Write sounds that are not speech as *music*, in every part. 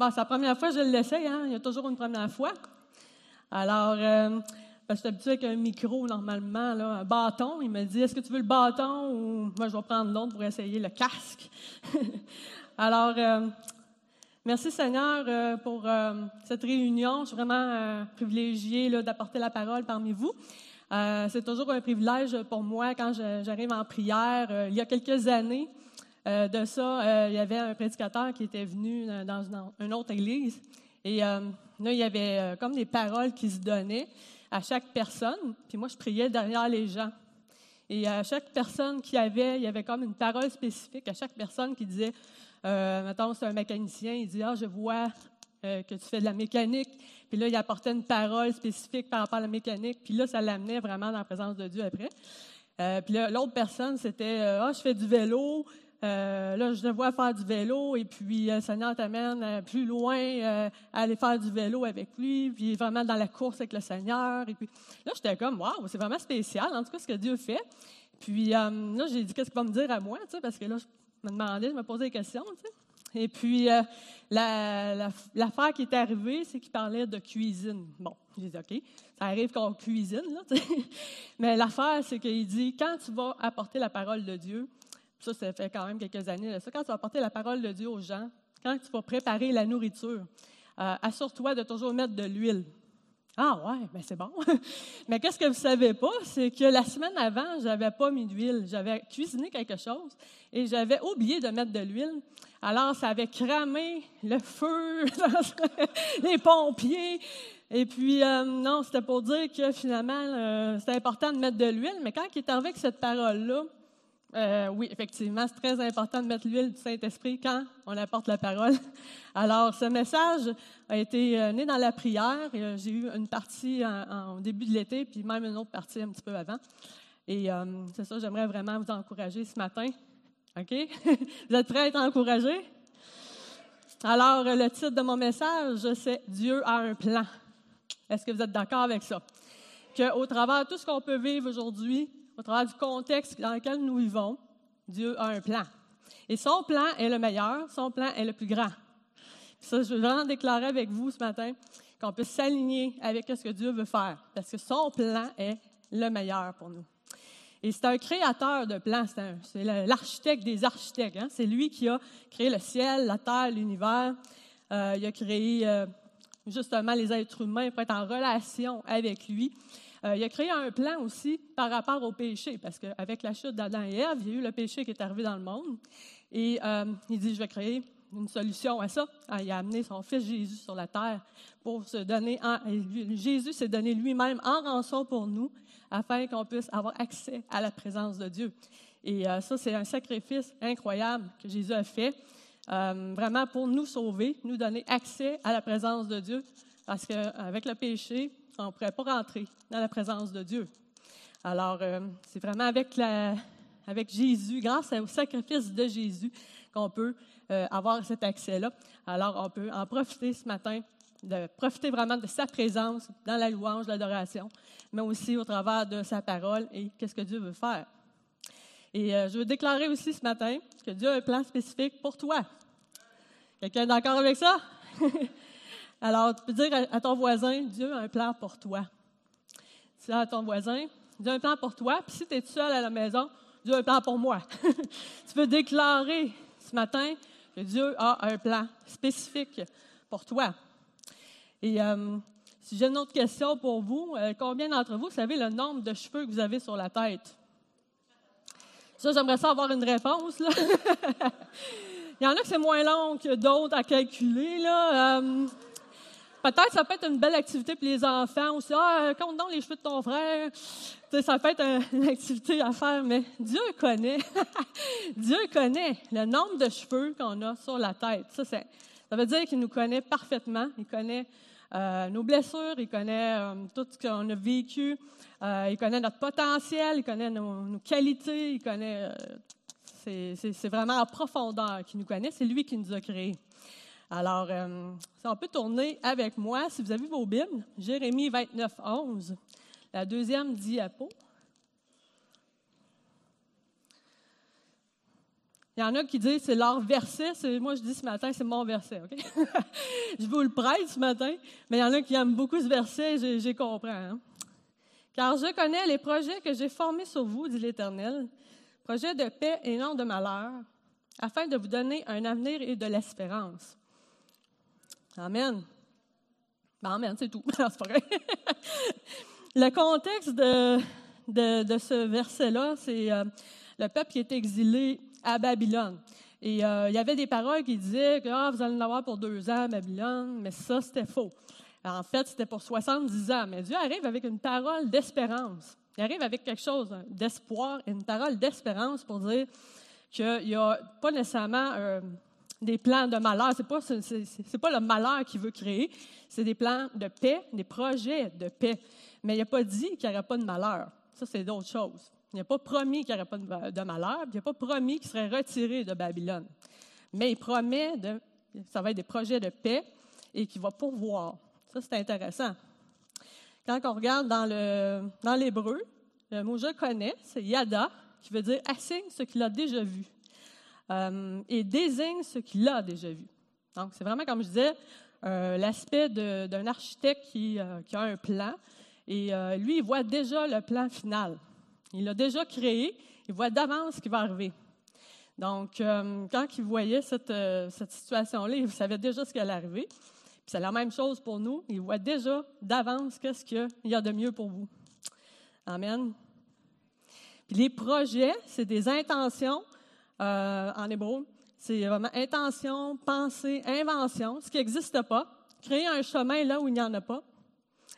Bon, c'est la première fois je l'essaye, hein? Il y a toujours une première fois. Alors, euh, que je suis habituée avec un micro normalement, un bâton. Il me dit Est-ce que tu veux le bâton ou moi je vais prendre l'autre pour essayer le casque? *laughs* Alors, euh, merci Seigneur euh, pour euh, cette réunion. Je suis vraiment privilégiée d'apporter la parole parmi vous. C'est toujours un privilège pour moi quand j'arrive en prière. Il y a quelques années, euh, de ça, euh, il y avait un prédicateur qui était venu euh, dans une, autre église. Et là, il y avait comme des paroles qui se donnaient à chaque personne. Puis moi, je priais derrière les gens. Et à chaque personne qui avait, il y avait comme une parole spécifique à chaque personne qui disait, mettons, c'est un mécanicien, il dit, ah, je vois que tu fais de la mécanique. Puis là, il apportait une parole spécifique par rapport à la mécanique. Puis là, ça l'amenait vraiment dans la présence de Dieu après. Puis là, l'autre personne, c'était, ah, je fais du vélo. Euh, là, je te vois faire du vélo et puis euh, le Seigneur t'amène euh, plus loin euh, à aller faire du vélo avec lui, puis vraiment dans la course avec le Seigneur. Et puis là, j'étais comme, waouh, c'est vraiment spécial, en tout cas, ce que Dieu fait. Puis euh, là, j'ai dit, qu'est-ce qu'il va me dire à moi, tu sais, parce que là, je me demandais, je me posais des questions. Et puis, euh, la- la- l'affaire qui est arrivée, c'est qu'il parlait de cuisine. Bon, j'ai dit, OK, ça arrive qu'on cuisine, là. *laughs* Mais l'affaire, c'est qu'il dit, quand tu vas apporter la parole de Dieu, ça, ça fait quand même quelques années, là, ça, quand tu vas apporter la parole de Dieu aux gens, quand tu vas préparer la nourriture, euh, assure-toi de toujours mettre de l'huile. Ah ouais, ben c'est bon. *laughs* Mais qu'est-ce que vous savez pas, c'est que la semaine avant, j'avais pas mis d'huile. J'avais cuisiné quelque chose et j'avais oublié de mettre de l'huile. Alors, ça avait cramé le feu, *laughs* les pompiers. Et puis, euh, non, c'était pour dire que finalement, euh, c'était important de mettre de l'huile. Mais quand il est arrivé avec cette parole-là, euh, oui, effectivement, c'est très important de mettre l'huile du Saint-Esprit quand on apporte la parole. *laughs* Alors, ce message a été euh, né dans la prière. Euh, J'ai eu une partie en, au début de l'été, puis même une autre partie un petit peu avant. Et c'est ça, j'aimerais vraiment vous encourager ce matin. OK? *laughs* vous êtes prêts à être encouragés? Alors, le titre de mon message, c'est Dieu a un plan. Est-ce que vous êtes d'accord avec ça? Qu'au travers de tout ce qu'on peut vivre aujourd'hui, au travers du contexte dans lequel nous vivons, Dieu a un plan. Et son plan est le meilleur, son plan est le plus grand. Ça, je veux vraiment déclarer avec vous ce matin qu'on peut s'aligner avec ce que Dieu veut faire, parce que son plan est le meilleur pour nous. Et c'est un créateur de plans, c'est l'architecte des architectes. hein. C'est lui qui a créé le ciel, la terre, l'univers. Euh, il a créé euh, justement les êtres humains pour être en relation avec lui. Euh, il a créé un plan aussi par rapport au péché, parce qu'avec la chute d'Adam et Ève, il y a eu le péché qui est arrivé dans le monde. Et euh, il dit, je vais créer une solution à ça. Ah, Il a amené son fils Jésus sur la terre pour se donner, Jésus s'est donné lui-même en rançon pour nous, afin qu'on puisse avoir accès à la présence de Dieu. Et euh, ça, c'est un sacrifice incroyable que Jésus a fait, vraiment pour nous sauver, nous donner accès à la présence de Dieu, parce qu'avec le péché, on ne pourrait pas rentrer dans la présence de Dieu. Alors, euh, c'est vraiment avec, Jésus, grâce au sacrifice de Jésus, qu'on peut euh, avoir cet accès-là. Alors, on peut en profiter ce matin, profiter vraiment de sa présence dans la louange, l'adoration, mais aussi au travers de sa parole et qu'est-ce que Dieu veut faire. Et euh, je veux déclarer aussi ce matin que Dieu a un plan spécifique pour toi. Quelqu'un d'accord avec ça? *laughs* Alors, tu peux dire à, ton voisin, Dieu a un plan pour toi. Dis à ton voisin, Dieu a un plan pour toi. Puis si tu es seul à la maison, Dieu a un plan pour moi. *laughs* tu peux déclarer ce matin que Dieu a un plan spécifique pour toi. Et euh, si j'ai une autre question pour vous, euh, combien d'entre vous savez le nombre de cheveux que vous avez sur la tête? Ça, j'aimerais ça avoir une réponse. *laughs* Il y en a que c'est moins long que d'autres à calculer. Là. Euh, Peut-être ça peut être une belle activité pour les enfants aussi. Ah, compte donc les cheveux de ton frère. ça peut être une activité à faire, mais Dieu connaît. *laughs* Dieu connaît le nombre de cheveux qu'on a sur la tête. Ça, ça veut dire qu'il nous connaît parfaitement. Il connaît euh, nos blessures, il connaît euh, tout ce qu'on a vécu, euh, il connaît notre potentiel, il connaît nos, qualités, il connaît. c'est vraiment en profondeur qu'il nous connaît, c'est lui qui nous a créés. Alors, si on peut tourner avec moi, si vous avez vos Bibles, Jérémie 29, 11, la deuxième diapo. Il y en a qui disent c'est leur verset. Moi, je dis ce matin, c'est mon verset. OK? *laughs* je vous le prête ce matin, mais il y en a qui aiment beaucoup ce verset, j'ai compris. Hein. Car je connais les projets que j'ai formés sur vous, dit l'Éternel, projets de paix et non de malheur, afin de vous donner un avenir et de l'espérance. Amen. Ben, amen, c'est tout. *laughs* c'est pas vrai. Le contexte de, de, ce verset-là, c'est euh, le peuple qui est exilé à Babylone. Et euh, il y avait des paroles qui disaient que ah, vous allez en avoir pour deux ans à Babylone, mais ça, c'était faux. En fait, c'était pour 70 ans. Mais Dieu arrive avec une parole d'espérance. Il arrive avec quelque chose d'espoir une parole d'espérance pour dire qu'il n'y a pas nécessairement euh, des plans de malheur. Ce n'est pas, pas le malheur qu'il veut créer, c'est des plans de paix, des projets de paix. Mais il n'a pas dit qu'il n'y aurait pas de malheur. Ça, c'est d'autres choses. Il n'a pas promis qu'il n'y aurait pas de malheur, il n'a pas promis qu'il serait retiré de Babylone. Mais il promet, de, ça va être des projets de paix et qu'il va pourvoir. Ça, c'est intéressant. Quand on regarde dans, le, dans l'hébreu, le mot je connais, c'est yada, qui veut dire assigne ce qu'il a déjà vu euh, et désigne ce qu'il a déjà vu. Donc, c'est vraiment, comme je disais, euh, l'aspect d'un architecte qui, euh, qui, a un plan et lui, il voit déjà le plan final. Il l'a déjà créé, il voit d'avance ce qui va arriver. Donc, quand il voyait cette, situation-là, il savait déjà ce qui allait arriver. c'est la même chose pour nous. Il voit déjà d'avance qu'est-ce qu'il y a de mieux pour vous. Amen. Puis les projets, c'est des intentions euh, en hébreu. C'est vraiment intention, pensée, invention, ce qui n'existe pas. Créer un chemin là où il n'y en a pas,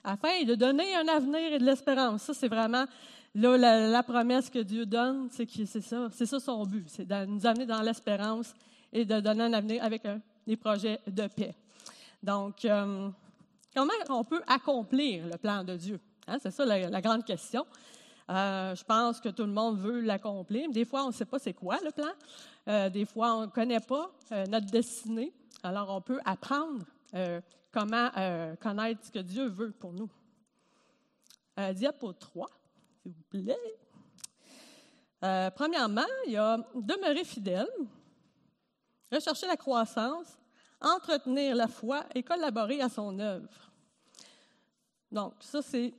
afin de donner un avenir et de l'espérance. Ça, c'est vraiment Là, la, promesse que Dieu donne, c'est ça, c'est ça son but, c'est de nous amener dans l'espérance et de donner un avenir avec des projets de paix. Donc, euh, comment on peut accomplir le plan de Dieu? Hein, c'est ça la, grande question. Euh, je pense que tout le monde veut l'accomplir. Des fois, on ne sait pas c'est quoi le plan. Euh, des fois, on ne connaît pas notre destinée. Alors, on peut apprendre comment connaître ce que Dieu veut pour nous. diapo 3 s'il vous plaît. Euh, premièrement, il y a demeurer fidèle, rechercher la croissance, entretenir la foi et collaborer à son œuvre. Donc, ça, c'est,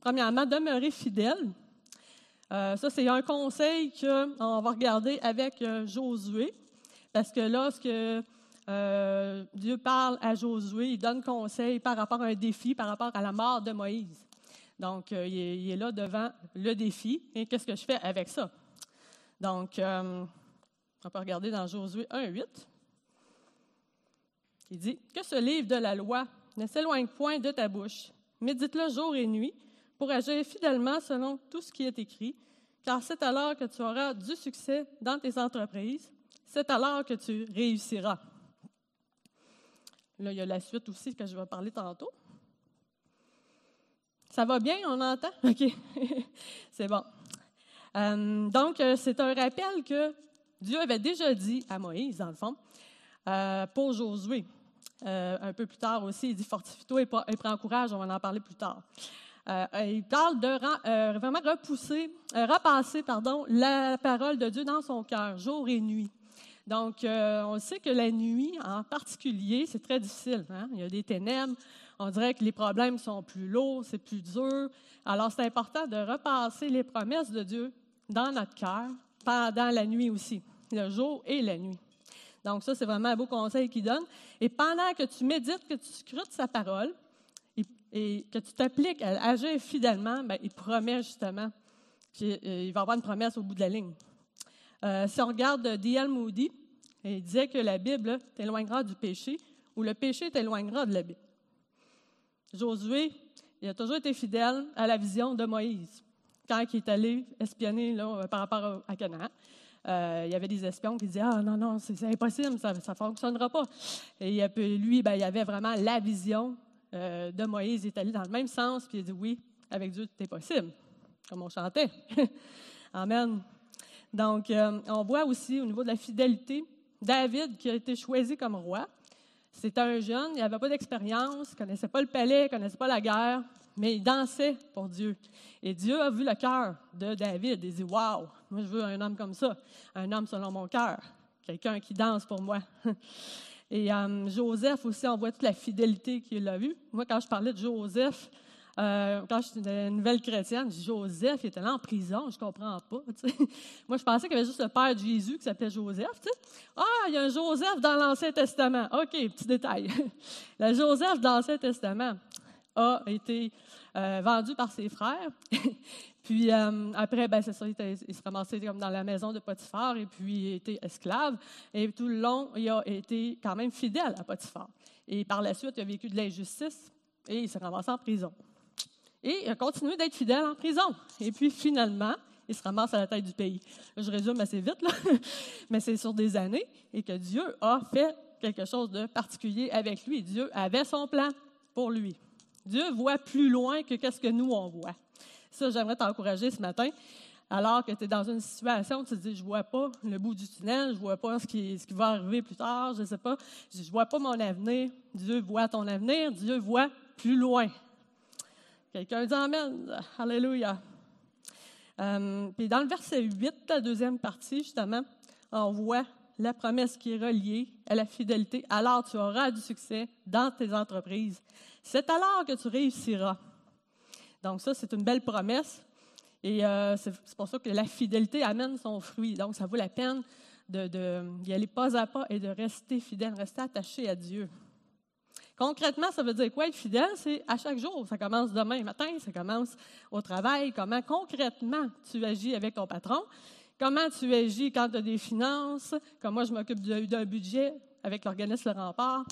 premièrement, demeurer fidèle. Euh, ça, c'est un conseil qu'on va regarder avec euh, Josué, parce que lorsque Dieu parle à Josué, il donne conseil par rapport à un défi, par rapport à la mort de Moïse. Donc, euh, il, est, là devant le défi. Et qu'est-ce que je fais avec ça? Donc, euh, on peut regarder dans Josué 1, 8. Il dit Que ce livre de la loi ne s'éloigne point de ta bouche. Médite-le jour et nuit pour agir fidèlement selon tout ce qui est écrit, car c'est alors que tu auras du succès dans tes entreprises. C'est alors que tu réussiras. Là, il y a la suite aussi que je vais parler tantôt. Ça va bien, on entend? *laughs* OK. *laughs* c'est bon. Euh, donc, euh, c'est un rappel que Dieu avait déjà dit à Moïse, dans le fond, euh, pour Josué. un peu plus tard aussi, il dit Fortifie-toi et, prends courage, on va en parler plus tard. Il parle de vraiment repousser, repasser pardon, la parole de Dieu dans son cœur, jour et nuit. Donc, on sait que la nuit, en particulier, c'est très difficile. Hein? Il y a des ténèbres, on dirait que les problèmes sont plus lourds, c'est plus dur. Alors, c'est important de repasser les promesses de Dieu dans notre cœur pendant la nuit aussi, le jour et la nuit. Donc, ça, c'est vraiment un beau conseil qu'il donne. Et pendant que tu médites, que tu scrutes sa parole et que tu t'appliques à agir fidèlement, bien, il promet justement qu'il euh, va avoir une promesse au bout de la ligne. Euh, si on regarde D.L. Moody, il disait que la Bible t'éloignera du péché ou le péché t'éloignera de la Bible. Josué, il a toujours été fidèle à la vision de Moïse. Quand il est allé espionner là, par rapport à Canaan, euh, il y avait des espions qui disaient Ah non, non, c'est impossible, ça ne fonctionnera pas. Et lui, ben, il avait vraiment la vision euh, de Moïse. Est allé dans le même sens, puis il dit Oui, avec Dieu, tout est possible, comme on chantait. *laughs* Amen. Donc, euh, on voit aussi au niveau de la fidélité, David qui a été choisi comme roi. C'était un jeune, il n'avait pas d'expérience, ne connaissait pas le palais, ne connaissait pas la guerre, mais il dansait pour Dieu. Et Dieu a vu le cœur de David. Il dit Waouh, moi je veux un homme comme ça, un homme selon mon cœur, quelqu'un qui danse pour moi. *laughs* Et euh, Joseph aussi, on voit toute la fidélité qu'il a vue. Moi, quand je parlais de Joseph, euh, quand je suis une nouvelle chrétienne, Joseph était là en prison, je ne comprends pas. *laughs* Moi, je pensais qu'il y avait juste le père de Jésus qui s'appelait Joseph. Ah, il y a un Joseph dans l'Ancien Testament. OK, petit détail. *laughs* le Joseph dans l'Ancien Testament a été euh, vendu par ses frères. *laughs* puis euh, après, ben, c'est ça, il, se ramassait comme dans la maison de Potiphar et puis il était esclave. Et tout le long, il a été quand même fidèle à Potiphar. Et par la suite, il a vécu de l'injustice et il s'est ramassé en prison. Et il a continué d'être fidèle en prison. Et puis finalement, il se ramasse à la tête du pays. Je résume assez vite, *laughs* mais c'est sur des années et que Dieu a fait quelque chose de particulier avec lui. Dieu avait son plan pour lui. Dieu voit plus loin que qu'est-ce que nous, on voit. Ça, j'aimerais t'encourager ce matin. Alors que tu es dans une situation où tu te dis, je vois pas le bout du tunnel, je vois pas ce qui, ce qui va arriver plus tard, je sais pas, je vois pas mon avenir. Dieu voit ton avenir, Dieu voit plus loin. Quelqu'un dit Amen. Alléluia. Euh, puis dans le verset 8, la deuxième partie, justement, on voit la promesse qui est reliée à la fidélité, alors tu auras du succès dans tes entreprises. C'est alors que tu réussiras. Donc ça, c'est une belle promesse. Et euh, c'est pour ça que la fidélité amène son fruit. Donc ça vaut la peine d'y aller pas à pas et de rester fidèle, rester attaché à Dieu. Concrètement, ça veut dire quoi être fidèle? C'est à chaque jour. Ça commence demain matin, ça commence au travail. Comment concrètement tu agis avec ton patron? Comment tu agis quand tu as des finances? Comme moi, je m'occupe d'un budget? Avec l'organisme Le Rempart.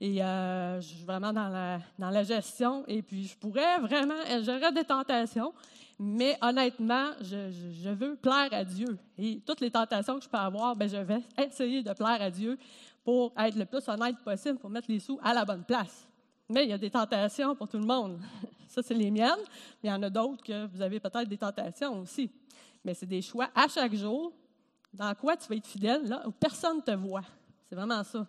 Et euh, je suis vraiment dans la, dans la gestion. Et puis, je pourrais vraiment, j'aurais des tentations, mais honnêtement, je, veux plaire à Dieu. Et toutes les tentations que je peux avoir, ben, je vais essayer de plaire à Dieu pour être le plus honnête possible, pour mettre les sous à la bonne place. Mais il y a des tentations pour tout le monde. *laughs* Ça, c'est les miennes. Mais il y en a d'autres que vous avez peut-être des tentations aussi mais c'est des choix à chaque jour. Dans quoi tu vas être fidèle, là où personne ne te voit. C'est vraiment ça.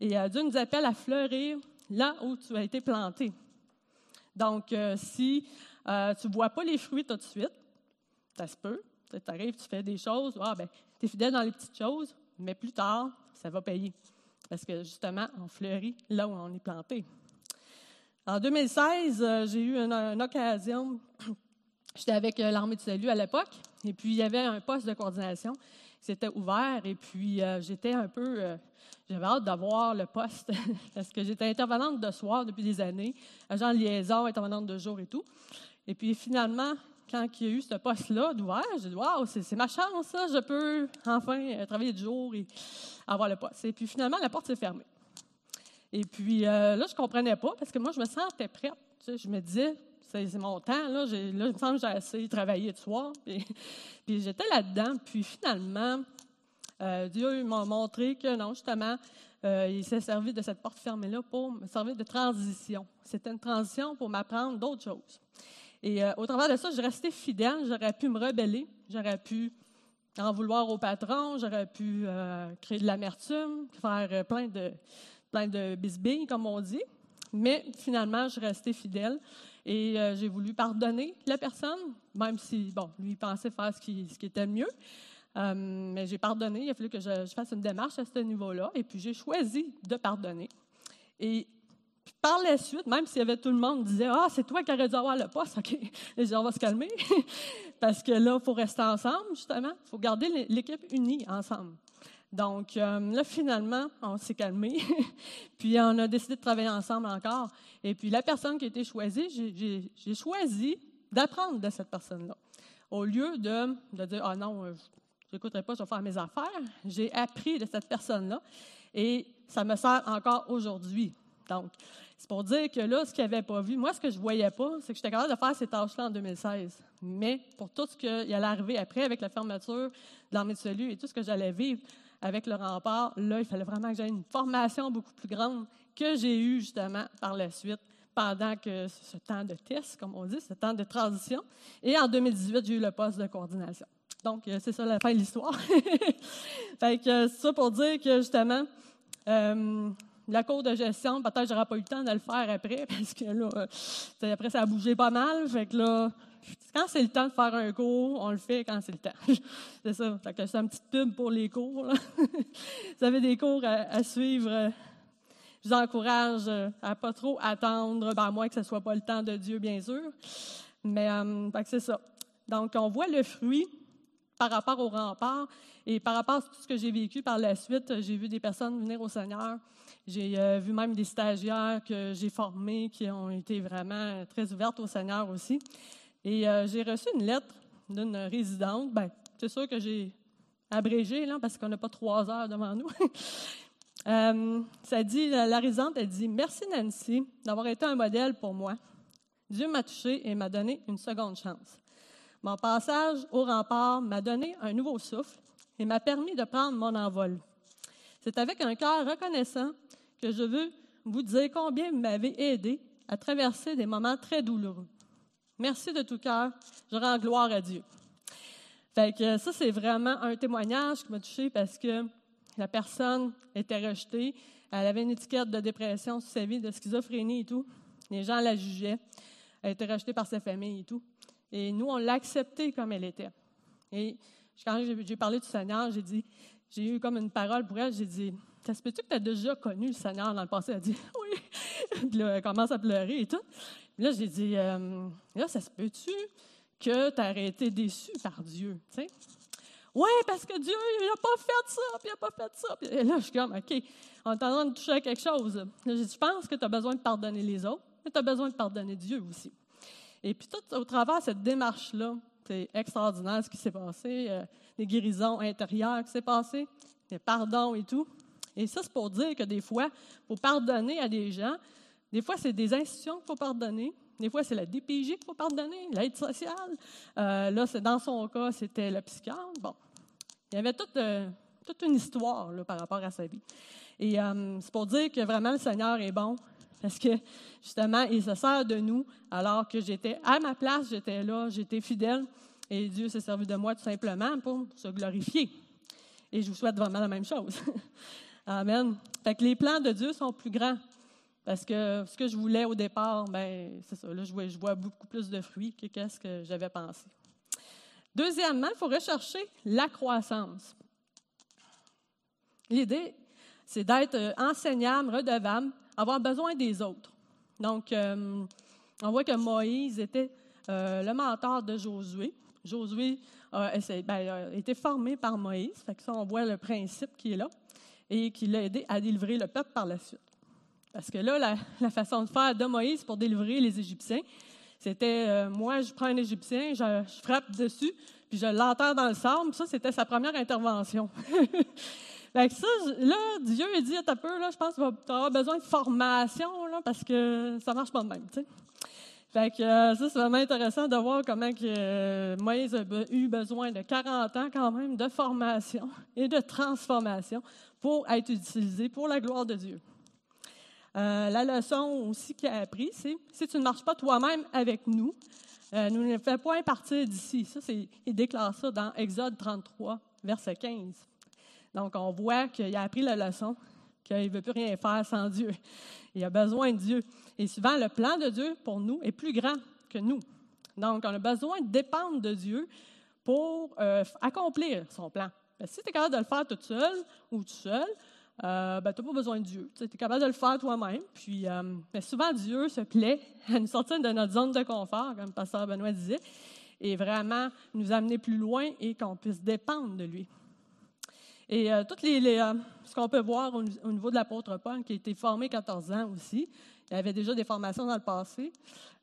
Et euh, Dieu nous appelle à fleurir là où tu as été planté. Donc, euh, si euh, tu ne vois pas les fruits tout de suite, ça se peut. Tu arrives, tu fais des choses, ah, ben, tu es fidèle dans les petites choses, mais plus tard, ça va payer. Parce que justement, on fleurit là où on est planté. En 2016, j'ai eu une occasion *clears throat* J'étais avec l'armée du salut à l'époque, et puis il y avait un poste de coordination qui s'était ouvert, et puis euh, j'étais un peu, euh, j'avais hâte d'avoir le poste, *laughs* parce que j'étais intervenante de soir depuis des années, agent de liaison, intervenante de jour et tout. Et puis finalement, quand il y a eu ce poste-là d'ouvert, j'ai dit, waouh, c'est ma chance, ça, je peux enfin travailler de jour et avoir le poste. Et puis finalement, la porte s'est fermée. Et puis là, je ne comprenais pas, parce que moi, je me sentais prête. je me disais, c'est mon temps. Là, là, il me semble que j'ai assez travaillé de soir. *laughs* Puis, j'étais là-dedans. Puis finalement, euh, Dieu m'a montré que non, justement, euh, il s'est servi de cette porte fermée-là pour me servir de transition. C'était une transition pour m'apprendre d'autres choses. Et euh, au travers de ça, je restais fidèle. J'aurais pu me rebeller. J'aurais pu en vouloir au patron. J'aurais pu créer de l'amertume, faire plein de, plein de bisbilles, comme on dit. Mais finalement, je restais fidèle. Et euh, j'ai voulu pardonner la personne, même si, bon, lui pensait faire ce qui, était mieux. Euh, mais j'ai pardonné. Il a fallu que je, fasse une démarche à ce niveau-là. Et puis, j'ai choisi de pardonner. Et par la suite, même s'il y avait tout le monde qui disait Ah, c'est toi qui aurais dû avoir le poste, OK, *laughs* on va se calmer. *laughs* Parce que là, il faut rester ensemble, justement. Il faut garder l'équipe unie ensemble. Donc, euh, là, finalement, on s'est calmé. *laughs* puis, on a décidé de travailler ensemble encore. Et puis, la personne qui a été choisie, j'ai choisi d'apprendre de cette personne-là. Au lieu de, de dire, ah non, je n'écouterai pas, je vais faire mes affaires, j'ai appris de cette personne-là. Et ça me sert encore aujourd'hui. Donc, c'est pour dire que là, ce qu'il n'avait pas vu, moi, ce que je ne voyais pas, c'est que j'étais capable de faire ces tâches-là en 2016. Mais pour tout ce qui allait arriver après, avec la fermeture de l'armée de salut et tout ce que j'allais vivre avec le rempart, là, il fallait vraiment que j'aie une formation beaucoup plus grande que j'ai eue justement par la suite pendant que ce temps de test, comme on dit, ce temps de transition. Et en 2018, j'ai eu le poste de coordination. Donc, euh, c'est ça la fin de l'histoire. *laughs* fait que c'est ça pour dire que justement, euh, la cour de gestion, peut-être j'aurais pas eu le temps de le faire après, *laughs* parce que là, euh, après, ça a bougé pas mal. Fait que là, quand c'est le temps de faire un cours, on le fait quand c'est le temps. *laughs* c'est ça. C'est une petite pub pour les cours. *laughs* vous avez des cours à, suivre. Je vous encourage à pas trop attendre, ben, à que ce soit pas le temps de Dieu, bien sûr. Mais c'est ça. Donc, on voit le fruit par rapport au rempart et par rapport à tout ce que j'ai vécu par la suite, j'ai vu des personnes venir au Seigneur. J'ai euh, vu même des stagiaires que j'ai formés qui ont été vraiment très ouvertes au Seigneur aussi. Et euh, j'ai reçu une lettre d'une résidente. Ben, c'est sûr que j'ai abrégé là, parce qu'on n'a pas trois heures devant nous. *laughs* Euh, ça dit, la résidente, elle dit Merci Nancy d'avoir été un modèle pour moi. Dieu m'a touché et m'a donné une seconde chance. Mon passage au rempart m'a donné un nouveau souffle et m'a permis de prendre mon envol. C'est avec un cœur reconnaissant que je veux vous dire combien vous m'avez aidé à traverser des moments très douloureux. Merci de tout cœur. Je rends gloire à Dieu. Fait que ça, c'est vraiment un témoignage qui m'a touché parce que la personne était rejetée. Elle avait une étiquette de dépression sur sa vie, de schizophrénie et tout. Les gens la jugeaient. Elle était rejetée par sa famille et tout. Et nous, on l'a acceptée comme elle était. Et quand j'ai parlé du Seigneur, j'ai dit, j'ai eu comme une parole pour elle, j'ai dit, ça se peut-tu que tu as déjà connu le Seigneur dans le passé? Elle a dit, oui. Puis elle commence à pleurer et tout. Là, j'ai dit, euh, là, ça se peut-tu que tu as été déçu par Dieu? Oui, parce que Dieu, il n'a pas fait ça, puis il n'a pas fait ça. et là, je suis comme, OK, en train de toucher à quelque chose. Là, j'ai dit, je pense que tu as besoin de pardonner les autres, mais tu as besoin de pardonner Dieu aussi. Et puis tout au travers de cette démarche-là, c'est extraordinaire ce qui s'est passé, euh, les guérisons intérieures qui s'est passé, les pardons et tout. Et ça, c'est pour dire que des fois, faut pardonner à des gens. Des fois, c'est des institutions qu'il faut pardonner. Des fois, c'est la DPJ qu'il faut pardonner, l'aide sociale. Euh, là, c'est dans son cas, c'était le psychiatre. Bon, il y avait toute, euh, toute une histoire là, par rapport à sa vie. Et c'est pour dire que vraiment le Seigneur est bon, parce que, justement, il se sert de nous alors que j'étais à ma place, j'étais là, j'étais fidèle. Et Dieu s'est servi de moi tout simplement pour se glorifier. Et je vous souhaite vraiment la même chose. *laughs* Amen. Fait que les plans de Dieu sont plus grands. Parce que ce que je voulais au départ, ben c'est ça. Là, je vois, beaucoup plus de fruits que ce que j'avais pensé. Deuxièmement, il faut rechercher la croissance. L'idée, c'est d'être euh, enseignable, redevable, avoir besoin des autres. Donc, euh, on voit que Moïse était euh, le mentor de Josué. Josué ben, a, été formé par Moïse, fait que ça, on voit le principe qui est là, et qui l'a aidé à délivrer le peuple par la suite. Parce que là, *laughs* la, façon de faire de Moïse pour délivrer les Égyptiens, c'était euh, moi, je prends un Égyptien, je, frappe dessus, puis je l'enterre dans le sable. Ça, c'était sa première intervention. *laughs* Fait ça, là, Dieu il dit ta peu, là, je pense que tu auras besoin de formation, là, parce que ça marche pas de même. Fait que euh, ça, c'est vraiment intéressant de voir comment que, euh, Moïse a eu besoin de 40 ans quand même de formation et de transformation pour être utilisé pour la gloire de Dieu. Euh, la leçon aussi qu'il a appris, c'est si tu ne marches pas toi-même avec nous, nous ne fais point partir d'ici. Ça, c'est, il déclare ça dans Exode 33, verset 15. Donc, on voit qu'il a appris la leçon, qu'il ne veut plus rien faire sans Dieu. Il a besoin de Dieu. Et souvent, le plan de Dieu pour nous est plus grand que nous. Donc, on a besoin de dépendre de Dieu pour euh, accomplir son plan. si tu es capable de le faire tout seul ou tout seul, euh, ben, tu n'as pas besoin de Dieu. Tu es capable de le faire toi-même. Puis, euh, mais souvent, Dieu se plaît *laughs* à nous sortir de notre zone de confort, comme le pasteur Benoît disait, et vraiment nous amener plus loin et qu'on puisse dépendre de lui. Et euh, toutes les, euh, ce qu'on peut voir au, niveau de l'apôtre Paul, qui a été formé 14 ans aussi, il avait déjà des formations dans le passé,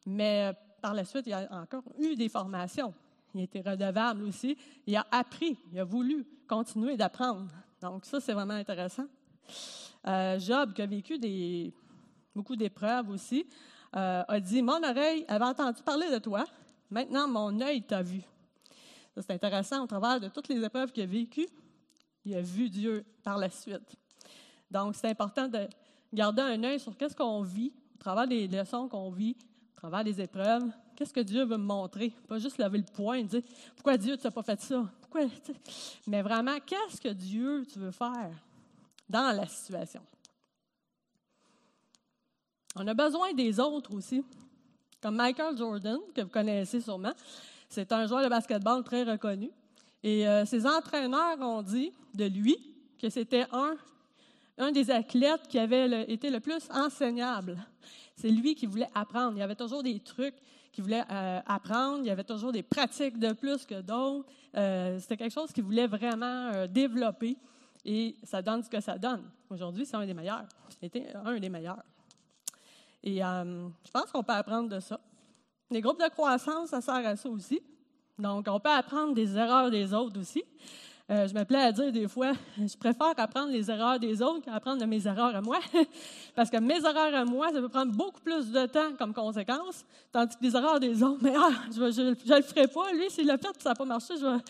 mais euh, par la suite, il a encore eu des formations. Il était redevable aussi. Il a appris, il a voulu continuer d'apprendre. Donc ça, c'est vraiment intéressant. Job, qui a vécu beaucoup d'épreuves aussi, euh, a dit Mon oreille avait entendu parler de toi, maintenant mon œil t'a vu. C'est intéressant, au travers de toutes les épreuves qu'il a vécues, il a vu Dieu par la suite. Donc, c'est important de garder un œil sur qu'est-ce qu'on vit, au travers des leçons qu'on vit, au travers des épreuves. Qu'est-ce que Dieu veut me montrer? Pas juste lever le poing et dire Pourquoi Dieu, tu n'as pas fait ça? Mais vraiment, qu'est-ce que Dieu, tu veux faire? Dans la situation? On a besoin des autres aussi. Comme Michael Jordan, que vous connaissez sûrement. C'est un joueur de basketball très reconnu. Et euh, ses entraîneurs ont dit de lui que c'était un, un des athlètes qui avait été le plus enseignable. C'est lui qui voulait apprendre. Il y avait toujours des trucs qu'il voulait euh, apprendre. Il y avait toujours des pratiques de plus que d'autres. Euh, c'était quelque chose qu'il voulait vraiment développer. Et ça donne ce que ça donne. Aujourd'hui, c'est un des meilleurs. C'était un des meilleurs. Et je pense qu'on peut apprendre de ça. Les groupes de croissance, ça sert à ça aussi. Donc, on peut apprendre des erreurs des autres aussi. Euh, je me plais à dire des fois, *laughs* je préfère apprendre les erreurs des autres qu'apprendre de mes erreurs à moi. *laughs* Parce que mes erreurs à moi, ça peut prendre beaucoup plus de temps comme conséquence, tandis que les erreurs des autres, *laughs* mais ah, je ne le ferai pas. Lui, s'il l'a fait ça n'a pas marché, je vais,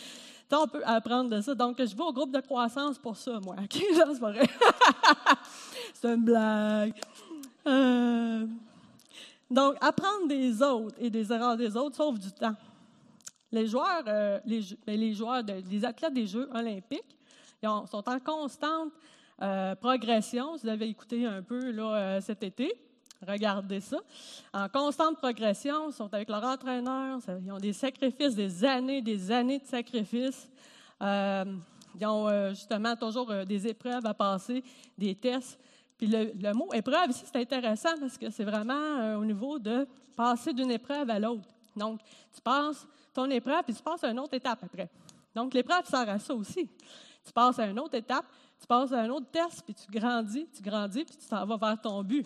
on peut apprendre de ça. Donc, je vais au groupe de croissance pour ça, moi. OK? *laughs* c'est *laughs* c'est une blague. Euh, donc, apprendre des autres et des erreurs des autres sauve du temps. Les joueurs, euh, les, ben, les, joueurs les athlètes des Jeux olympiques sont en constante euh, progression. Vous avez écouté un peu là, cet été. Regardez ça. En constante progression, ils sont avec leur entraîneur. ils ont des sacrifices, des années, des années de sacrifices. ils ont justement toujours des épreuves à passer, des tests. Puis le, mot épreuve ici, c'est intéressant parce que c'est vraiment euh, au niveau de passer d'une épreuve à l'autre. Donc, tu passes ton épreuve, puis tu passes à une autre étape après. Donc, l'épreuve sert à ça aussi. Tu passes à une autre étape, tu passes à un autre test, puis tu grandis, tu grandis, puis tu t'en vas vers ton but.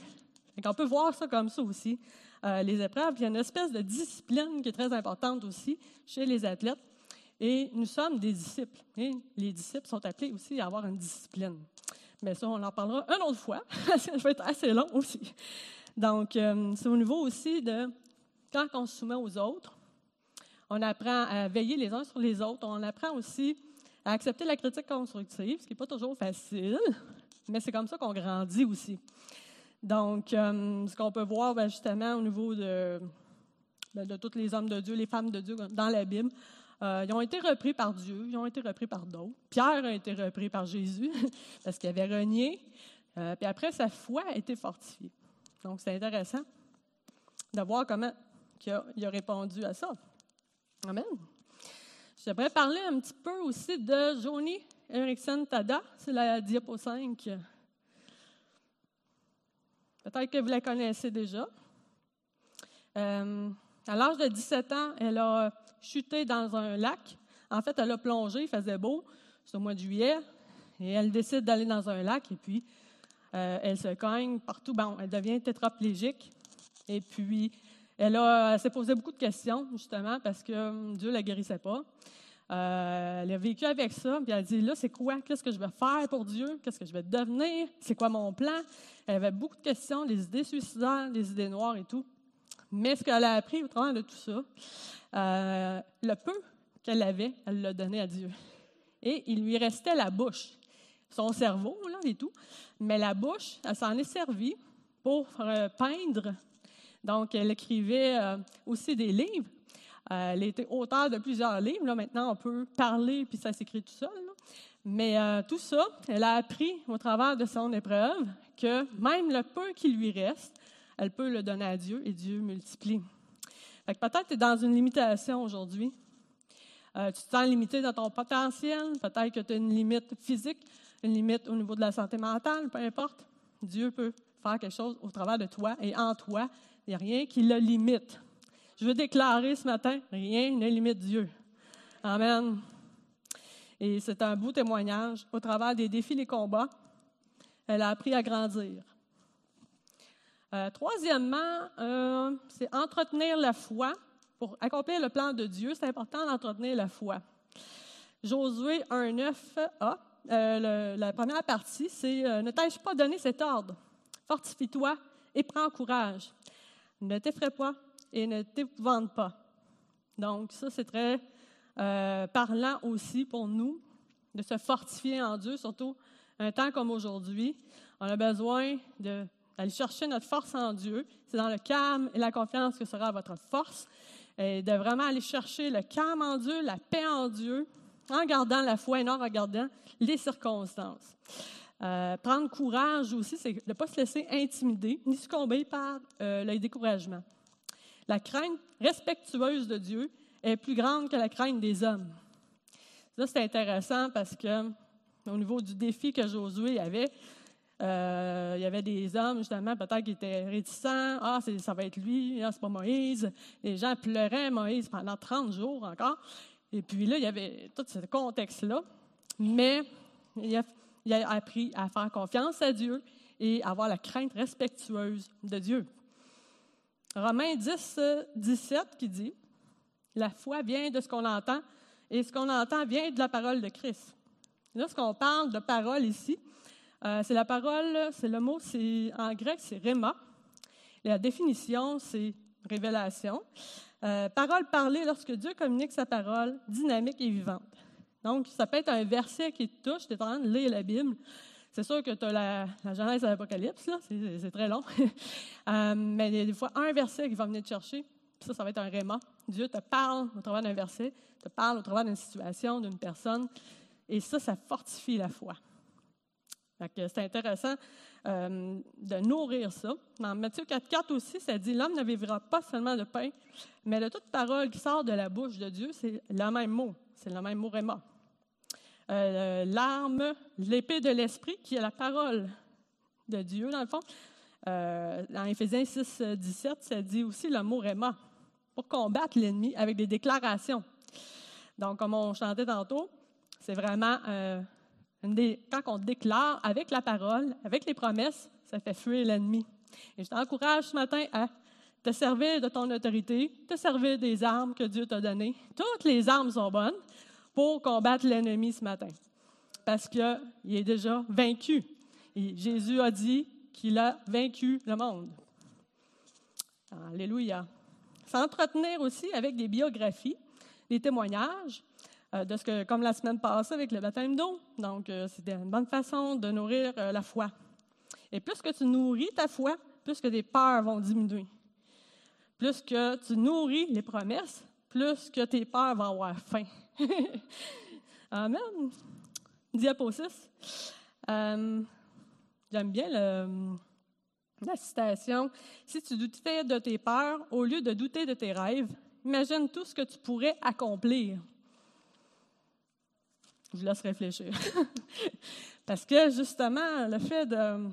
Donc, on peut voir ça comme ça aussi. Euh, les épreuves, il y a une espèce de discipline qui est très importante aussi chez les athlètes. Et nous sommes des disciples. Les disciples sont appelés aussi à avoir une discipline. Mais ça, on en parlera une autre fois. *laughs* ça va être assez long aussi. Donc, euh, c'est au niveau aussi de quand on se soumet aux autres, on apprend à veiller les uns sur les autres. On apprend aussi à accepter la critique constructive, ce qui n'est pas toujours facile, mais c'est comme ça qu'on grandit aussi. Donc, euh, ce qu'on peut voir ben, justement au niveau de, ben, tous les hommes de Dieu, les femmes de Dieu dans la Bible, euh, ils ont été repris par Dieu, ils ont été repris par d'autres. Pierre a été repris par Jésus *laughs* parce qu'il avait renié. Euh, puis après, sa foi a été fortifiée. Donc, c'est intéressant de voir comment il a, répondu à ça. Amen. J'aimerais parler un petit peu aussi de Joni Erickson Tada. C'est la diapo 5. Peut-être que vous la connaissez déjà. Euh, à l'âge de 17 ans, elle a chuté dans un lac. En fait, elle a plongé, il faisait beau, c'est au mois de juillet, et elle décide d'aller dans un lac, et puis euh, elle se cogne partout. Bon, elle devient tétraplégique, et puis elle, a, s'est posé beaucoup de questions, justement, parce que hum, Dieu ne la guérissait pas. Euh, elle a vécu avec ça, puis elle a dit là, c'est quoi? Qu'est-ce que je vais faire pour Dieu? Qu'est-ce que je vais devenir? C'est quoi mon plan? Elle avait beaucoup de questions, des idées suicidaires, des idées noires et tout. Mais ce qu'elle a appris au travers de tout ça, euh, le peu qu'elle avait, elle l'a donné à Dieu. Et il lui restait la bouche, son cerveau, là, et tout. Mais la bouche, elle s'en est servie pour euh, peindre. Donc, elle écrivait aussi des livres. Elle était auteure de plusieurs livres. Maintenant, on peut parler, puis ça s'écrit tout seul. Mais tout ça, elle a appris au travers de son épreuve que même le peu qui lui reste, elle peut le donner à Dieu et Dieu multiplie peut-être tu es dans une limitation aujourd'hui. Euh, tu te sens limité dans ton potentiel. Peut-être que tu as une limite physique, une limite au niveau de la santé mentale, peu importe. Dieu peut faire quelque chose au travers de toi et en toi. Il n'y a rien qui le limite. Je veux déclarer ce matin, rien ne limite Dieu. Amen. Et c'est un beau témoignage. Au travers des défis, des combats, elle a appris à grandir. Euh, troisièmement, euh, c'est entretenir la foi. Pour accomplir le plan de Dieu, c'est important d'entretenir la foi. Josué 1.9a, euh, la première partie, c'est Ne t'ai-je pas donné cet ordre? Fortifie-toi et prends courage. Ne t'effraie pas et ne t'épouvante pas. Donc, ça, c'est très euh, parlant aussi pour nous de se fortifier en Dieu, surtout un temps comme aujourd'hui. On a besoin d'aller chercher notre force en Dieu. C'est dans le calme et la confiance que sera votre force. Et de vraiment aller chercher le calme en Dieu, la paix en Dieu, en gardant la foi et non en regardant les circonstances. Euh, prendre courage aussi, c'est de ne pas se laisser intimider ni succomber par euh, le découragement. La crainte respectueuse de Dieu est plus grande que la crainte des hommes. Ça, c'est intéressant parce que au niveau du défi que Josué avait, euh, il y avait des hommes, justement, peut-être qui étaient réticents. Ah, ça va être lui, ah, c'est pas Moïse. Les gens pleuraient Moïse pendant 30 jours encore. Et puis là, il y avait tout ce contexte-là. Mais il a, il a appris à faire confiance à Dieu et avoir la crainte respectueuse de Dieu. Romains 10, 17 qui dit La foi vient de ce qu'on entend et ce qu'on entend vient de la parole de Christ. Lorsqu'on parle de parole ici, euh, c'est la parole, c'est le mot, c'est en grec, c'est rhéma. la définition, c'est révélation. Euh, parole parlée lorsque Dieu communique sa parole dynamique et vivante. Donc, ça peut être un verset qui te touche, tu es en train de lire la Bible. C'est sûr que tu as la, Genèse et l'Apocalypse, c'est très long. *laughs* Euh, mais il y a des fois un verset qui va venir te chercher, ça, ça va être un réma. Dieu te parle au travers d'un verset, te parle au travers d'une situation, d'une personne, et ça, ça fortifie la foi. C'est intéressant euh, de nourrir ça. Dans Matthieu 4,4 aussi, ça dit L'homme ne vivra pas seulement de pain, mais de toute parole qui sort de la bouche de Dieu, c'est le même mot. C'est le même mot réma. Euh, l'arme, l'épée de l'esprit, qui est la parole de Dieu, dans le fond. Euh, dans Éphésiens 6, 17, ça dit aussi le mot réma, pour combattre l'ennemi avec des déclarations. Donc, comme on chantait tantôt, c'est vraiment euh, quand on déclare avec la parole, avec les promesses, ça fait fuir l'ennemi. Et je t'encourage ce matin à te servir de ton autorité, te servir des armes que Dieu t'a données. Toutes les armes sont bonnes pour combattre l'ennemi ce matin. Parce qu'il est déjà vaincu. Et Jésus a dit qu'il a vaincu le monde. Alléluia. S'entretenir aussi avec des biographies, des témoignages, euh, de ce que, comme la semaine passée avec le baptême d'eau. Donc, euh, c'était une bonne façon de nourrir euh, la foi. Et plus que tu nourris ta foi, plus que tes peurs vont diminuer. Plus que tu nourris les promesses, plus que tes peurs vont avoir faim. *laughs* Amen. Diapo 6. Euh, j'aime bien la citation. Si tu doutais de tes peurs, au lieu de douter de tes rêves, imagine tout ce que tu pourrais accomplir. Je vous laisse réfléchir. *laughs* Parce que justement, le fait de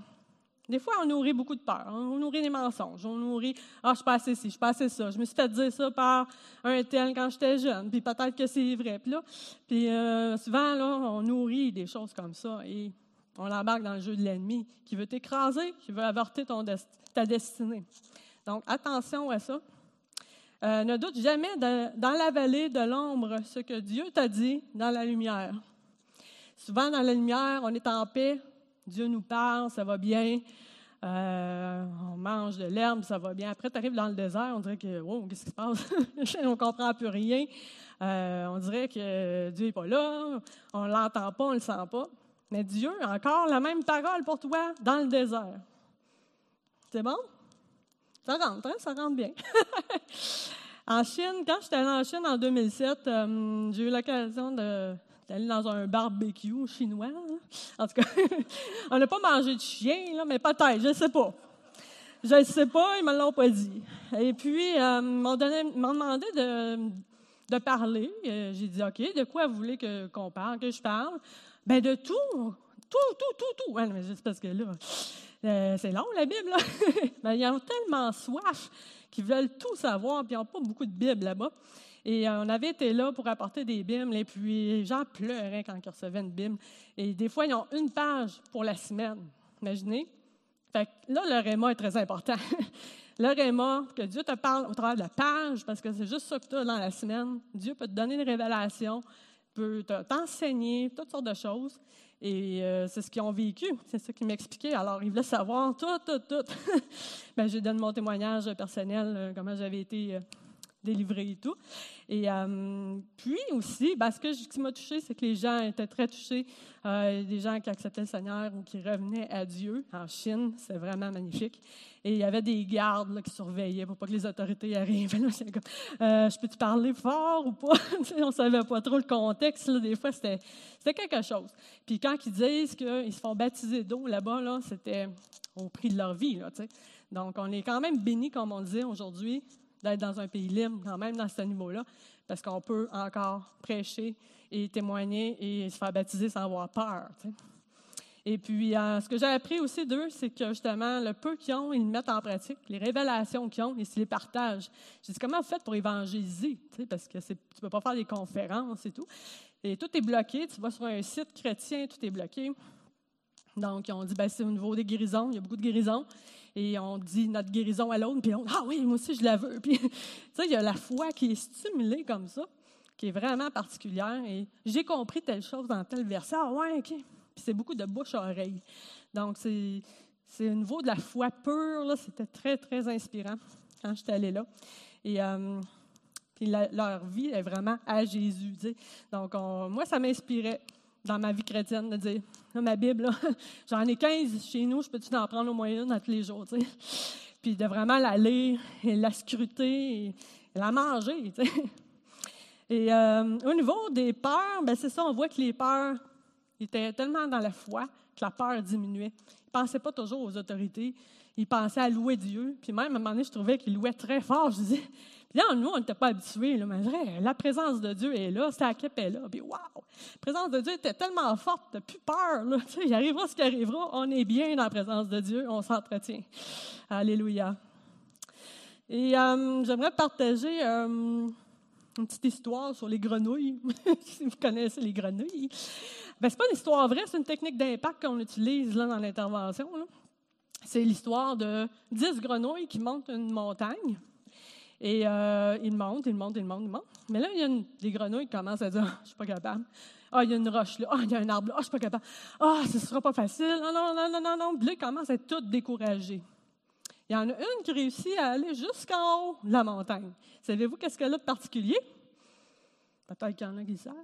des fois, on nourrit beaucoup de peur. Hein. On nourrit des mensonges. On nourrit Ah, je suis pas assez ci, je suis pas ça. Je me suis fait dire ça par un tel quand j'étais jeune, puis peut-être que c'est vrai. Puis là, puis euh, souvent, là, on nourrit des choses comme ça et on l'embarque dans le jeu de l'ennemi qui veut t'écraser, qui veut avorter ta destinée. Donc, attention à ça. Euh, ne doute jamais dans la vallée de l'ombre ce que Dieu t'a dit dans la lumière. Souvent, dans la lumière, on est en paix, Dieu nous parle, ça va bien. Euh, on mange de l'herbe, ça va bien. Après, tu arrives dans le désert, on dirait que, wow, qu'est-ce qui se passe? *laughs* on ne comprend plus rien. Euh, on dirait que Dieu n'est pas là, on ne l'entend pas, on ne le sent pas. Mais Dieu encore la même parole pour toi dans le désert. C'est bon? Ça rentre, hein? ça rentre bien. *laughs* en Chine, quand j'étais allée en Chine en 2007, euh, j'ai eu l'occasion de allé dans un barbecue chinois. En tout cas, *laughs* on n'a pas mangé de chien, là, mais peut-être, je ne sais pas. Je ne sais pas, ils ne me l'ont pas dit. Et puis, euh, ils m'ont demandé de, parler. Euh, j'ai dit, OK, de quoi vous voulez qu'on parle, que je parle? Ben de tout, tout, tout, tout, tout. Mais juste parce que là, euh, c'est long, la Bible. Là. *laughs* ben, ils ont tellement soif qu'ils veulent tout savoir, puis ils n'ont pas beaucoup de Bible là-bas. Et euh, on avait été là pour apporter des Bibles, et puis les gens pleuraient quand ils recevaient une Bible. Et des fois, ils ont une page pour la semaine. Imaginez? Fait que là, le réma est très important. *laughs* le réma, que Dieu te parle au travers de la page, parce que c'est juste ça que tu as dans la semaine. Dieu peut te donner une révélation, peut t'enseigner toutes sortes de choses. Et euh, c'est ce qu'ils ont vécu, c'est ça qu'ils m'expliquaient. Alors, ils voulaient savoir tout, tout, tout. *laughs* ben, j'ai donné mon témoignage personnel, euh, comment j'avais été délivré et tout. Et euh, puis aussi, ben, ce, que, qui m'a touché, c'est que les gens étaient très touchés. Euh, des gens qui acceptaient le Seigneur ou qui revenaient à Dieu en Chine. C'est vraiment magnifique. Et il y avait des gardes là, qui surveillaient pour pas que les autorités arrivent. *laughs* euh, je peux-tu parler fort ou pas? *laughs* on ne savait pas trop le contexte. Là. Des fois, c'était, quelque chose. Puis quand ils disent qu'ils se font baptiser d'eau là-bas, là, c'était au prix de leur vie. Là, Donc, on est quand même béni, comme on disait aujourd'hui, d'être dans un pays libre, quand même dans ce niveau-là, parce qu'on peut encore prêcher et témoigner et se faire baptiser sans avoir peur. Et puis, euh, ce que j'ai appris aussi d'eux, c'est que justement, le peu qu'ils ont, ils le mettent en pratique, les révélations qu'ils ont, ils les partagent. J'ai dit, comment vous faites pour évangéliser? Parce que tu ne peux pas faire des conférences et tout. Et tout est bloqué. Tu vas sur un site chrétien, tout est bloqué. Donc, ont dit, ben, c'est au niveau des guérisons, il y a beaucoup de guérisons et on dit notre guérison à l'autre, puis on ah oui, moi aussi je la veux. *laughs* Puis, tu sais, il y a la foi qui est stimulée comme ça, qui est vraiment particulière. Et j'ai compris telle chose dans tel verset. Ah ouais, OK. Puis c'est beaucoup de bouche à oreille. Donc, c'est, au niveau de la foi pure, là, c'était très, très inspirant quand j'étais allée là. Et euh, puis leur vie est vraiment à Jésus. Donc, moi, ça m'inspirait dans ma vie chrétienne de dire ma Bible, *laughs* j'en ai 15 chez nous, je peux-tu en prendre au moins une à tous les jours, tu sais? Puis de vraiment la lire et la scruter et, la manger, tu sais? *laughs* Et euh, au niveau des peurs, ben c'est ça, on voit que les peurs étaient tellement dans la foi que la peur diminuait. Ils ne pensaient pas toujours aux autorités, ils pensaient à louer Dieu. Puis même, à un moment donné, je trouvais qu'ils louaient très fort. Je disais, là, nous, on n'était pas habitués, mais vrai, la présence de Dieu est là, c'est à est là. Puis, waouh! La présence de Dieu était tellement forte, tu plus peur. Il arrivera ce qui arrivera, on est bien dans la présence de Dieu, on s'entretient. Alléluia. Et euh, j'aimerais partager euh, une petite histoire sur les grenouilles, *laughs* si vous connaissez les grenouilles. Ben, ce n'est pas une histoire vraie, c'est une technique d'impact qu'on utilise là, dans l'intervention. C'est l'histoire de dix grenouilles qui montent une montagne. Et euh, il monte, il monte, il monte, il monte. Mais là, il y a des grenouilles qui commencent à dire ah, Je suis pas capable. Ah, il y a une roche là. Ah, il y a un arbre là. Ah, je suis pas capable. Ah, ce ne sera pas facile. Non, non, non, non, non, non. Puis là, commencent à être toutes découragées. Il y en a une qui réussit à aller jusqu'en haut de la montagne. Savez-vous qu'est-ce qu'elle a de particulier? Peut-être qu'il y en a qui savent.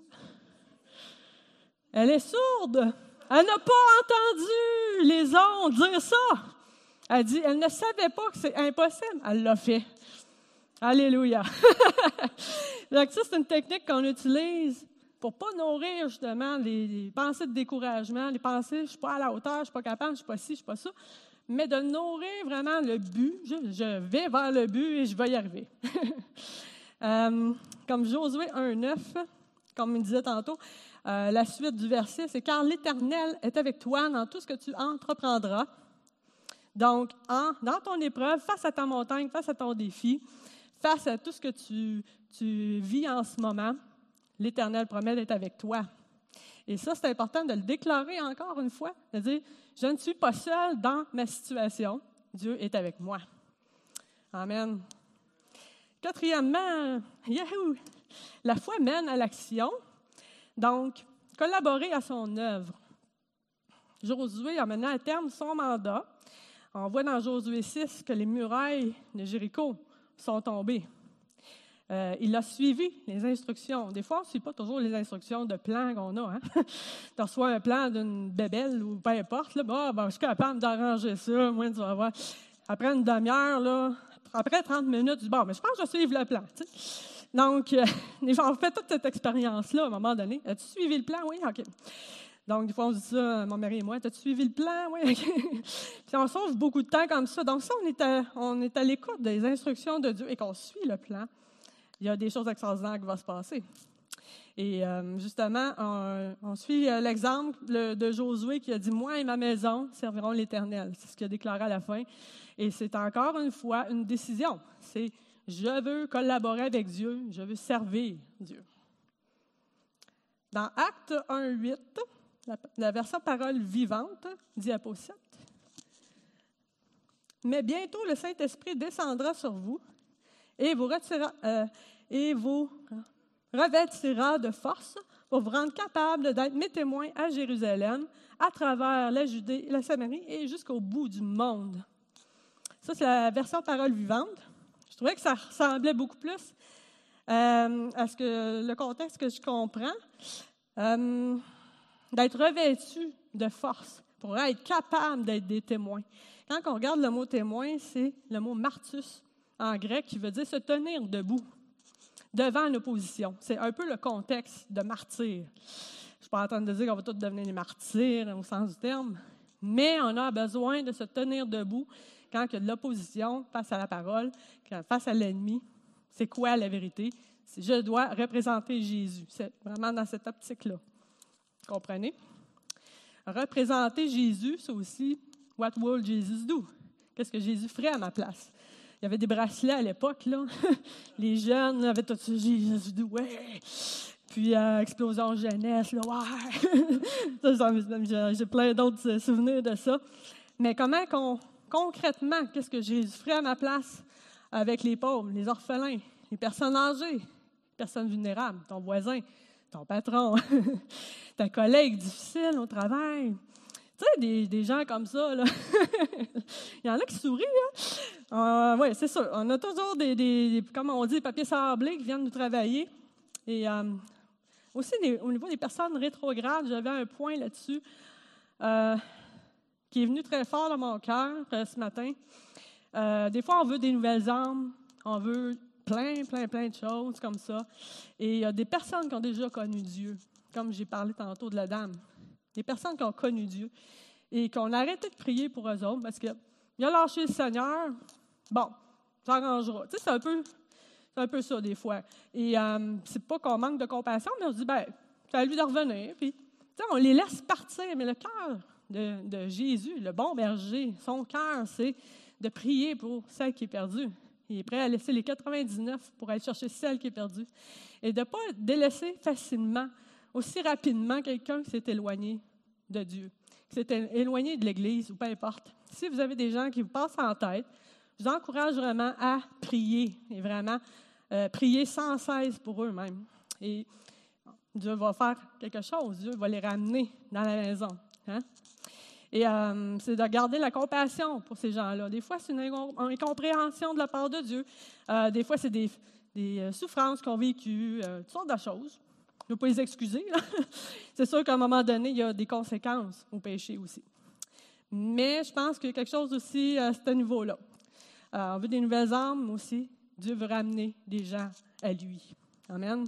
Elle est sourde. Elle n'a pas entendu les ondes dire ça. Elle dit, elle ne savait pas que c'est impossible. Elle l'a fait. Alléluia. *laughs* Donc ça, c'est une technique qu'on utilise pour pas nourrir justement les, pensées de découragement, les pensées, je ne suis pas à la hauteur, je ne suis pas capable, je ne suis pas ci, je ne suis pas ça, mais de nourrir vraiment le but. Je, vais vers le but et je vais y arriver. *laughs* Euh, comme Josué 1.9, comme il disait tantôt, euh, la suite du verset, c'est car l'Éternel est avec toi dans tout ce que tu entreprendras. Donc, dans ton épreuve, face à ta montagne, face à ton défi, face à tout ce que tu, vis en ce moment, l'Éternel promet d'être avec toi. Et ça, c'est important de le déclarer encore une fois, de dire, je ne suis pas seul dans ma situation, Dieu est avec moi. Amen. Quatrièmement, yahoo, la foi mène à l'action, donc collaborer à son œuvre. Josué a mené à terme son mandat. On voit dans Josué 6 que les murailles de Jéricho sont tombés. Euh, il a suivi les instructions. Des fois, on ne suit pas toujours les instructions de plan qu'on a. Hein? *laughs* tu reçois un plan d'une bébelle ou peu importe. Là, ben, je suis capable d'arranger ça. Moi, tu vas voir. Après une demi-heure, après 30 minutes, mais je pense que je vais suivre le plan. Donc, euh, *laughs* on fait toute cette expérience-là à un moment donné. As-tu suivi le plan? Oui, OK. Donc, des fois, on se dit ça, mon mari et moi, as-tu suivi le plan? Oui. *laughs* Puis on sauve beaucoup de temps comme ça. Donc, ça, on est à, à l'écoute des instructions de Dieu et qu'on suit le plan. Il y a des choses extraordinaires qui vont se passer. Et euh, justement, on, suit euh, l'exemple de Josué qui a dit Moi et ma maison serviront l'Éternel. C'est ce qu'il a déclaré à la fin. Et c'est encore une fois une décision. C'est je veux collaborer avec Dieu, je veux servir Dieu. Dans Acte 1, 8, la, version parole vivante, diapo 7. Mais bientôt le Saint-Esprit descendra sur vous et vous, retirera, euh, et vous revêtira de force. pour vous rendre capable d'être mes témoins à Jérusalem, à travers la Judée, la Samarie et jusqu'au bout du monde. Ça, c'est la version parole vivante. Je trouvais que ça ressemblait beaucoup plus euh, à ce que, le contexte que je comprends. Euh, d'être revêtu de force pour être capable d'être des témoins. Quand on regarde le mot témoin, c'est le mot martus en grec qui veut dire se tenir debout devant l'opposition. C'est un peu le contexte de martyr. Je ne suis pas en train de dire qu'on va tous devenir des martyrs au sens du terme, mais on a besoin de se tenir debout quand il y a de l'opposition face à la parole, face à l'ennemi. C'est quoi la vérité? Je dois représenter Jésus. C'est vraiment dans cette optique-là. Comprenez? Représenter Jésus, c'est aussi What will Jesus do? Qu'est-ce que Jésus ferait à ma place? Il y avait des bracelets à l'époque, là. *laughs* Les jeunes avaient tout ça, Jésus do, ouais. Puis euh, Explosion Jeunesse, là, ouais. *laughs* J'ai plein d'autres souvenirs de ça. Mais comment qu'on, concrètement, qu'est-ce que Jésus ferait à ma place avec les pauvres, les orphelins, les personnes âgées, les personnes vulnérables, ton voisin, ton patron, *laughs* ta collègue difficile au travail. Tu sais, des, des, gens comme ça, là. *laughs* il y en a qui sourient, hein? Euh, oui, c'est sûr. On a toujours des, des, on dit, papiers sablés qui viennent nous travailler. Et euh, aussi, au niveau des personnes rétrogrades, j'avais un point là-dessus euh, qui est venu très fort dans mon cœur ce matin. des fois, on veut des nouvelles âmes, on veut plein, plein, plein de choses comme ça. Et il y a des personnes qui ont déjà connu Dieu, comme j'ai parlé tantôt de la dame. Des personnes qui ont connu Dieu et qu'on a arrêté de prier pour eux autres parce qu'il a lâché le Seigneur. Bon, ça arrangera. Tu sais, c'est un peu, un peu ça des fois. Et euh, c'est pas qu'on manque de compassion, mais on se dit, ben, c'est à lui de revenir. Puis, tu sais, on les laisse partir. Mais le cœur de, de Jésus, le bon berger, son cœur, c'est de prier pour celle qui est perdue. Il est prêt à laisser les 99 pour aller chercher celle qui est perdue. Et de ne pas délaisser facilement, aussi rapidement, quelqu'un qui s'est éloigné de Dieu, qui s'est éloigné de l'Église ou peu importe. Si vous avez des gens qui vous passent en tête, je vous encourage vraiment à prier et vraiment euh, prier sans cesse pour eux-mêmes. Et Dieu va faire quelque chose. Dieu va les ramener dans la maison. Hein? Et euh, c'est de garder la compassion pour ces gens-là. Des fois, c'est une incompréhension de la part de Dieu. Euh, des fois, c'est des, euh, souffrances qu'on vécues, toutes sortes de choses. Je ne veux pas les excuser. *laughs* c'est sûr qu'à un moment donné, il y a des conséquences au péché aussi. Mais je pense qu'il y a quelque chose aussi à ce niveau-là. on veut des nouvelles âmes aussi. Dieu veut ramener des gens à lui. Amen.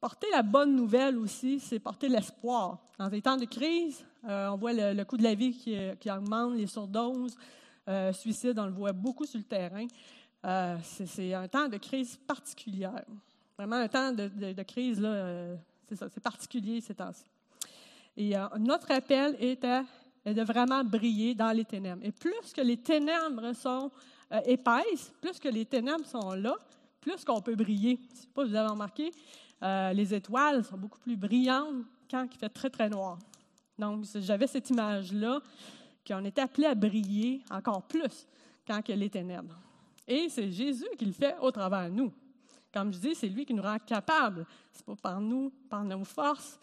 Porter la bonne nouvelle aussi, c'est porter l'espoir. Dans des temps de crise, euh, on voit le, coût de la vie qui, augmente, les surdoses, euh, suicides, on le voit beaucoup sur le terrain. Euh, c'est un temps de crise particulière. Vraiment un temps de, crise, là, euh, c'est c'est particulier ces temps-ci. Et notre appel est, est, de vraiment briller dans les ténèbres. Et plus que les ténèbres sont épaisses, plus que les ténèbres sont là, plus qu'on peut briller. Je ne sais pas si vous avez remarqué, les étoiles sont beaucoup plus brillantes quand il fait très, très noir. Donc, j'avais cette image-là qu'on est appelé à briller encore plus quand a les ténèbres. Et c'est Jésus qui le fait au travers de nous. Comme je dis, c'est lui qui nous rend capables. C'est pas par nous, par nos forces,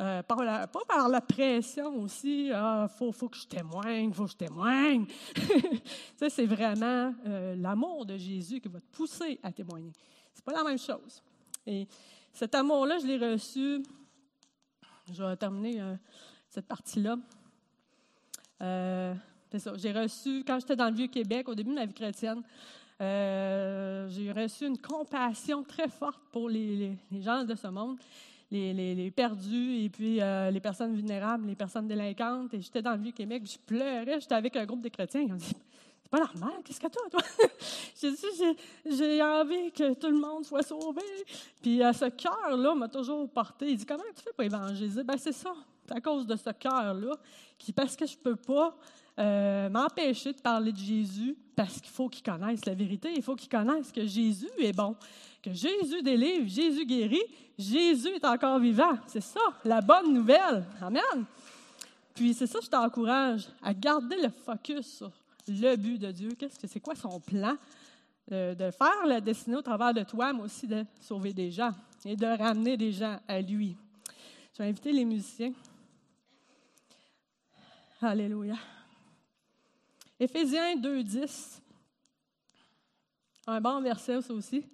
euh, pas par la pression aussi. Il ah, faut, que je témoigne, faut que je témoigne. *laughs* c'est vraiment euh, l'amour de Jésus qui va te pousser à témoigner. C'est pas la même chose. Et cet amour-là, je l'ai reçu. Je vais terminer euh, cette partie-là. Euh, c'est ça. J'ai reçu, quand j'étais dans le Vieux-Québec, au début de ma vie chrétienne, euh, j'ai reçu une compassion très forte pour les, gens de ce monde, les, perdus et puis les personnes vulnérables, les personnes délinquantes. Et j'étais dans le Vieux-Québec, je pleurais, j'étais avec un groupe de chrétiens. Ils ont dit pas normal, qu'est-ce que toi, *laughs* toi? j'ai envie que tout le monde soit sauvé. Puis euh, ce cœur-là m'a toujours porté. Il dit, comment tu fais pour évangéliser? Ben c'est ça, c'est à cause de ce cœur-là, parce que je ne peux pas euh, m'empêcher de parler de Jésus, parce qu'il faut qu'ils connaissent la vérité, il faut qu'ils connaissent que Jésus est bon, que Jésus délivre, Jésus guérit, Jésus est encore vivant. C'est ça, la bonne nouvelle. Amen. Puis c'est ça, je t'encourage à garder le focus sur le but de Dieu, qu'est-ce que c'est quoi son plan de, faire la destinée au travers de toi, mais aussi de sauver des gens et de ramener des gens à lui? Je vais inviter les musiciens. Alléluia. Éphésiens 2.10. Un bon verset, aussi.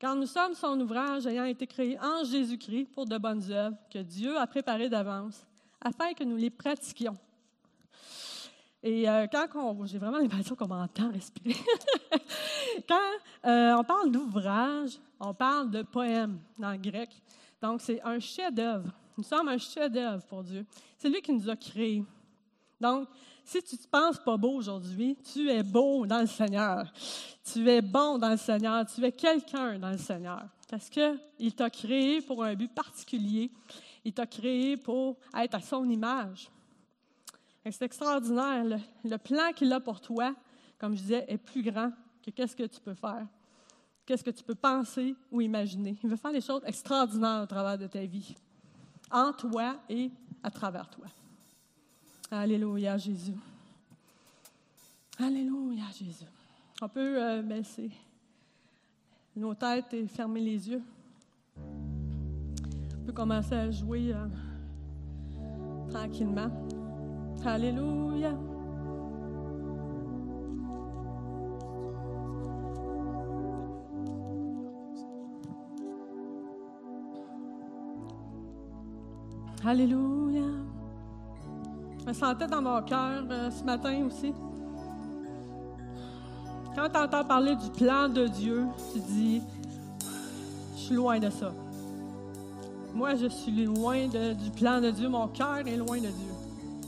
Car nous sommes son ouvrage ayant été créé en Jésus-Christ pour de bonnes œuvres que Dieu a préparées d'avance afin que nous les pratiquions. Et euh, quand on, j'ai vraiment l'impression qu'on m'entend respirer. *laughs* quand euh, on parle d'ouvrage, on parle de poème dans le grec. Donc, c'est un chef-d'œuvre. Nous sommes un chef-d'œuvre pour Dieu. C'est lui qui nous a créés. Donc, si tu te penses pas beau aujourd'hui, tu es beau dans le Seigneur. Tu es bon dans le Seigneur. Tu es quelqu'un dans le Seigneur. Parce qu'il t'a créé pour un but particulier. Il t'a créé pour être à son image. C'est extraordinaire. Le, plan qu'il a pour toi, comme je disais, est plus grand que qu'est-ce que tu peux faire, qu'est-ce que tu peux penser ou imaginer. Il veut faire des choses extraordinaires au travers de ta vie, en toi et à travers toi. Alléluia, Jésus. Alléluia, Jésus. On peut euh, baisser nos têtes et fermer les yeux. On peut commencer à jouer euh, tranquillement. Alléluia. Alléluia. Je me sentais dans mon cœur euh, ce matin aussi. Quand tu entends parler du plan de Dieu, tu dis, je suis loin de ça. Moi, je suis loin du plan de Dieu. Mon cœur est loin de Dieu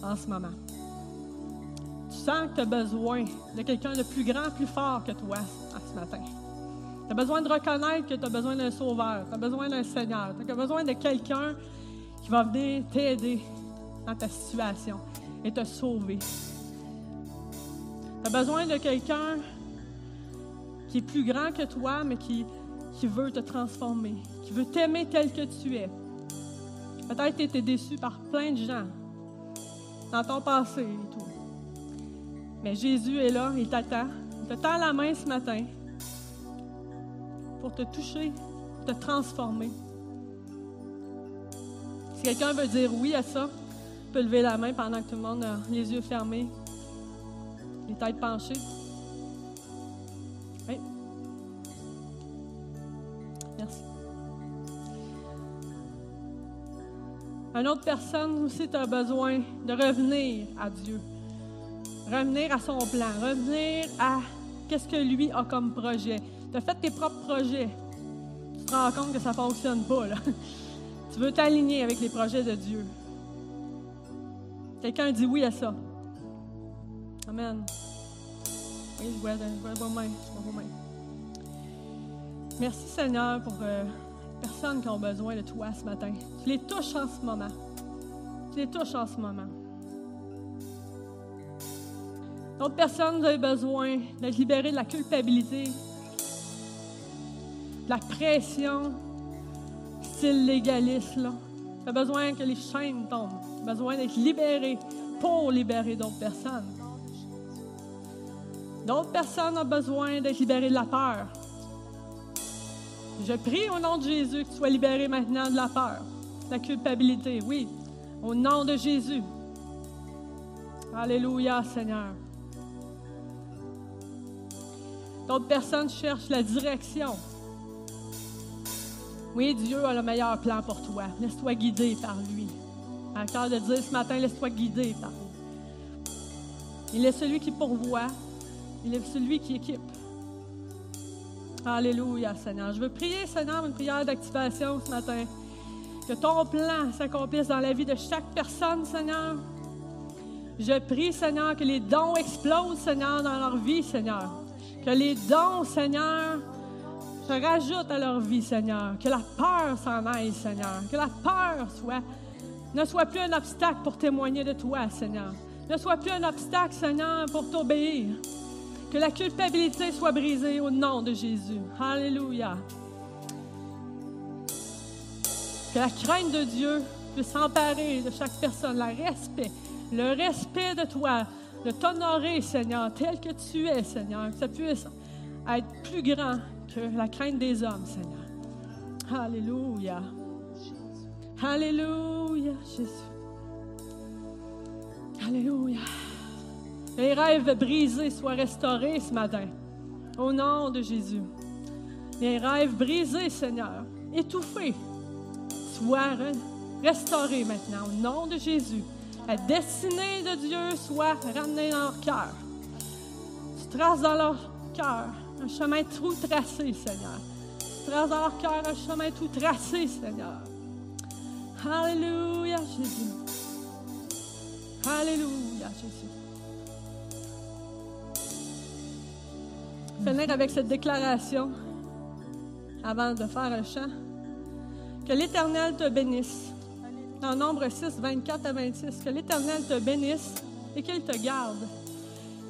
en ce moment. Tu sens que tu as besoin de quelqu'un de plus grand, plus fort que toi ce matin. Tu as besoin de reconnaître que tu as besoin d'un sauveur, tu as besoin d'un Seigneur, tu as besoin de quelqu'un qui va venir t'aider dans ta situation et te sauver. Tu as besoin de quelqu'un qui est plus grand que toi, mais qui, qui veut te transformer, qui veut t'aimer tel que tu es. Peut-être que tu été déçu par plein de gens dans ton passé et tout. Mais Jésus est là, il t'attend. Il te tend la main ce matin pour te toucher, te transformer. Si quelqu'un veut dire oui à ça, peux lever la main pendant que tout le monde a les yeux fermés, les têtes penchées. Oui. Merci. Une autre personne aussi, tu as besoin de revenir à Dieu. Revenir à son plan. Revenir à qu'est-ce que lui a comme projet. Tu as fait tes propres projets. Tu te rends compte que ça ne fonctionne pas. Là. *laughs* Tu veux t'aligner avec les projets de Dieu. Quelqu'un dit oui à ça. Amen. Oui, je vois, mains. vos mains. Merci Seigneur pour euh, les personnes qui ont besoin de toi ce matin. Tu les touches en ce moment. Tu les touches en ce moment. D'autres personnes, vous avez besoin d'être libérées de la culpabilité, de la pression, style légaliste. Là. Tu as besoin que les chaînes tombent. Tu as besoin d'être libéré pour libérer d'autres personnes. D'autres personnes ont besoin d'être libérées de la peur. Je prie au nom de Jésus que tu sois libéré maintenant de la peur, de la culpabilité. Oui, au nom de Jésus. Alléluia, Seigneur. D'autres personnes cherchent la direction. Oui, Dieu a le meilleur plan pour toi. Laisse-toi guider par lui. À cœur de dire ce matin, laisse-toi guider par lui. Il est celui qui pourvoit. Il est celui qui équipe. Alléluia, Seigneur. Je veux prier, Seigneur, une prière d'activation ce matin. Que ton plan s'accomplisse dans la vie de chaque personne, Seigneur. Je prie, Seigneur, que les dons explosent, Seigneur, dans leur vie, Seigneur. Que les dons, Seigneur, se rajoutent à leur vie, Seigneur. Que la peur s'en aille, Seigneur. Que la peur ne soit plus un obstacle pour témoigner de toi, Seigneur. Ne soit plus un obstacle, Seigneur, pour t'obéir. Que la culpabilité soit brisée au nom de Jésus. Alléluia. Que la crainte de Dieu puisse s'emparer de chaque personne, le respect, le respect de toi, de t'honorer, Seigneur, tel que tu es, Seigneur. Que ça puisse être plus grand que la crainte des hommes, Seigneur. Alléluia. Alléluia, Jésus. Alléluia. Les rêves brisés soient restaurés ce matin. Au nom de Jésus. Les rêves brisés, Seigneur, étouffés, soient restaurés maintenant. Au nom de Jésus. La destinée de Dieu soit ramenée dans leur cœur. Tu traces dans leur cœur un chemin tout tracé, Seigneur. Leur cœur un chemin tout tracé, Seigneur. Alléluia, Jésus. Alléluia, Jésus. Finir avec cette déclaration avant de faire le chant. Que l'Éternel te bénisse. Dans Nombre 6, 24 à 26, que l'Éternel te bénisse et qu'il te garde.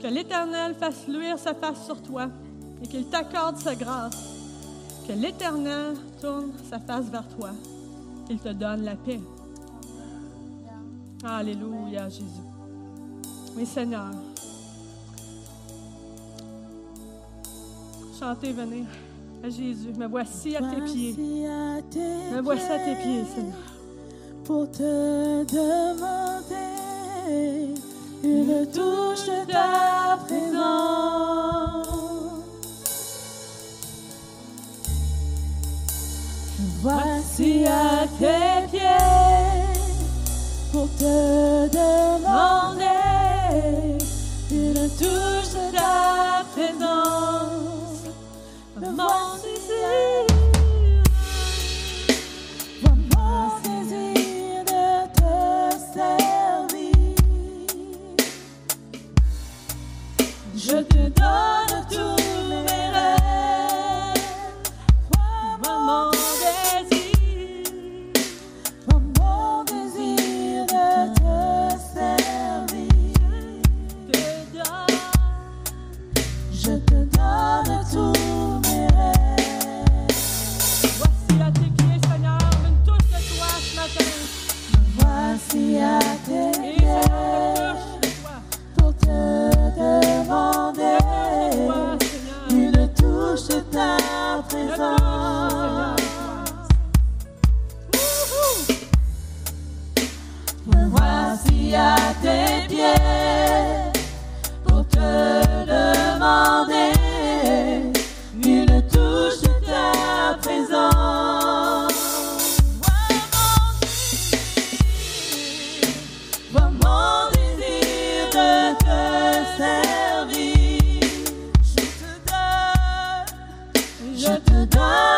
Que l'Éternel fasse luire sa face sur toi et qu'il t'accorde sa grâce. Que l'Éternel tourne sa face vers toi. Qu'il te donne la paix. Alléluia, Jésus. Oui, Seigneur. Chantez, venez à Jésus. Me voici à tes pieds. Me voici à tes pieds, Seigneur. Pour te demander une touche de ta présence. Voici à tes pieds pour te demander une touche de ta présence. Mon désir, je te donne